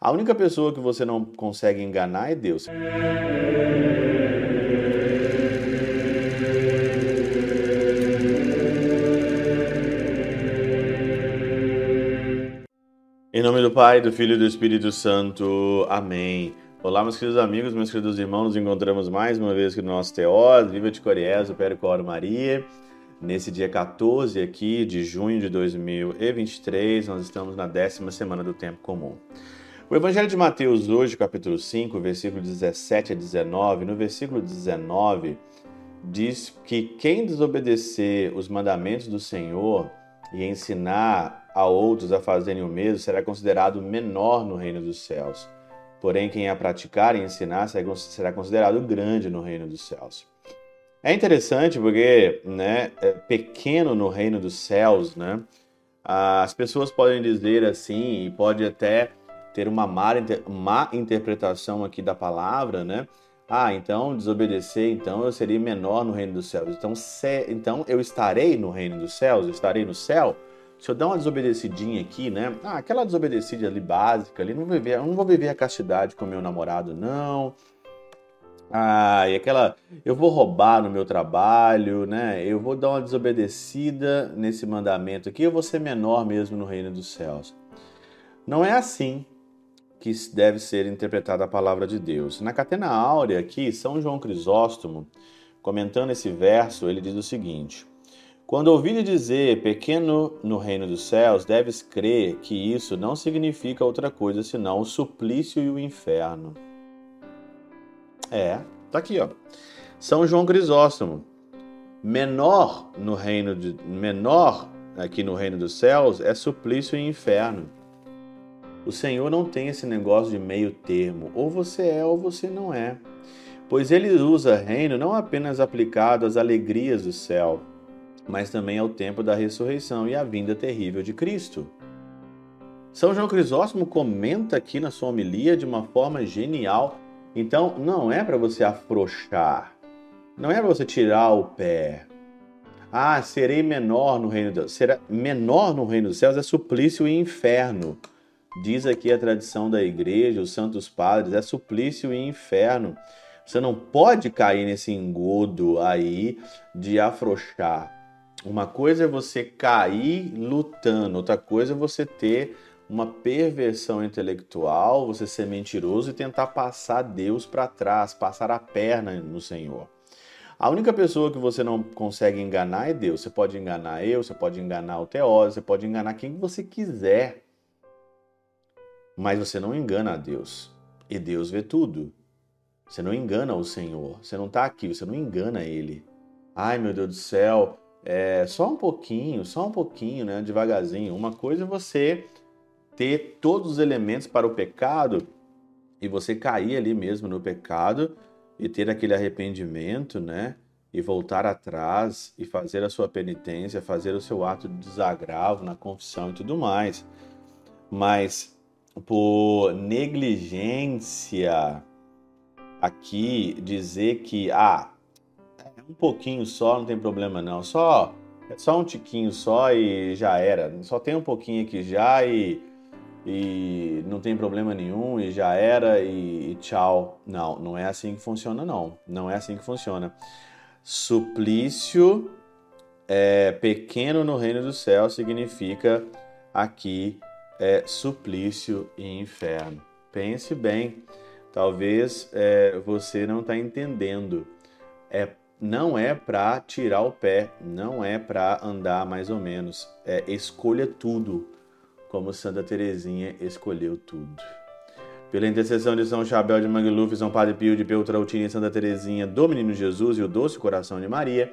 A única pessoa que você não consegue enganar é Deus. Em nome do Pai, do Filho e do Espírito Santo. Amém. Olá, meus queridos amigos, meus queridos irmãos, nos encontramos mais uma vez aqui no nosso Teós, Viva de Coriés, o Percor Maria. Nesse dia 14 aqui de junho de 2023, nós estamos na décima semana do Tempo Comum. O Evangelho de Mateus hoje, capítulo 5, versículo 17 a 19, no versículo 19, diz que quem desobedecer os mandamentos do Senhor e ensinar a outros a fazerem o mesmo, será considerado menor no reino dos céus. Porém, quem a praticar e ensinar será considerado grande no reino dos céus. É interessante porque, né, é pequeno no reino dos céus, né? As pessoas podem dizer assim e pode até ter uma má, má interpretação aqui da palavra, né? Ah, então desobedecer, então eu seria menor no reino dos céus. Então, se, então eu estarei no reino dos céus, eu estarei no céu se eu dar uma desobedecidinha aqui, né? Ah, aquela desobedecida ali básica, ali, não não vou viver a castidade com meu namorado, não. Ah, e aquela, eu vou roubar no meu trabalho, né? Eu vou dar uma desobedecida nesse mandamento aqui, eu vou ser menor mesmo no reino dos céus. Não é assim que deve ser interpretada a palavra de Deus. Na Catena Áurea aqui, São João Crisóstomo, comentando esse verso, ele diz o seguinte: quando ouvires dizer pequeno no reino dos céus, deves crer que isso não significa outra coisa senão o suplício e o inferno. É, tá aqui, ó. São João Crisóstomo. Menor no reino de menor aqui no reino dos céus é suplício e inferno. O Senhor não tem esse negócio de meio termo, ou você é ou você não é. Pois ele usa reino não apenas aplicado às alegrias do céu, mas também ao tempo da ressurreição e à vinda terrível de Cristo. São João Crisóstomo comenta aqui na sua homilia de uma forma genial. Então, não é para você afrouxar, não é para você tirar o pé. Ah, serei menor no reino dos será menor no reino dos céus é suplício e inferno. Diz aqui a tradição da igreja, os santos padres, é suplício e inferno. Você não pode cair nesse engodo aí de afrouxar. Uma coisa é você cair lutando, outra coisa é você ter uma perversão intelectual, você ser mentiroso e tentar passar Deus para trás, passar a perna no Senhor. A única pessoa que você não consegue enganar é Deus. Você pode enganar eu, você pode enganar o Teóse, você pode enganar quem você quiser. Mas você não engana a Deus. E Deus vê tudo. Você não engana o Senhor. Você não está aqui, você não engana Ele. Ai, meu Deus do céu, é, só um pouquinho, só um pouquinho, né, devagarzinho. Uma coisa é você ter todos os elementos para o pecado e você cair ali mesmo no pecado e ter aquele arrependimento, né? E voltar atrás e fazer a sua penitência, fazer o seu ato de desagravo na confissão e tudo mais. Mas por negligência aqui dizer que ah, um pouquinho só, não tem problema não. Só é só um tiquinho só e já era. Só tem um pouquinho aqui já e, e não tem problema nenhum e já era e, e tchau. Não, não é assim que funciona não. Não é assim que funciona. Suplício é, pequeno no reino do céu significa aqui é, suplício e inferno. Pense bem, talvez é, você não está entendendo. É não é para tirar o pé, não é para andar mais ou menos. É escolha tudo, como Santa Teresinha escolheu tudo. Pela intercessão de São Chabel de Mangluf, São Padre Pio de Peltrautina e Santa Teresinha, do Menino Jesus e o Doce Coração de Maria,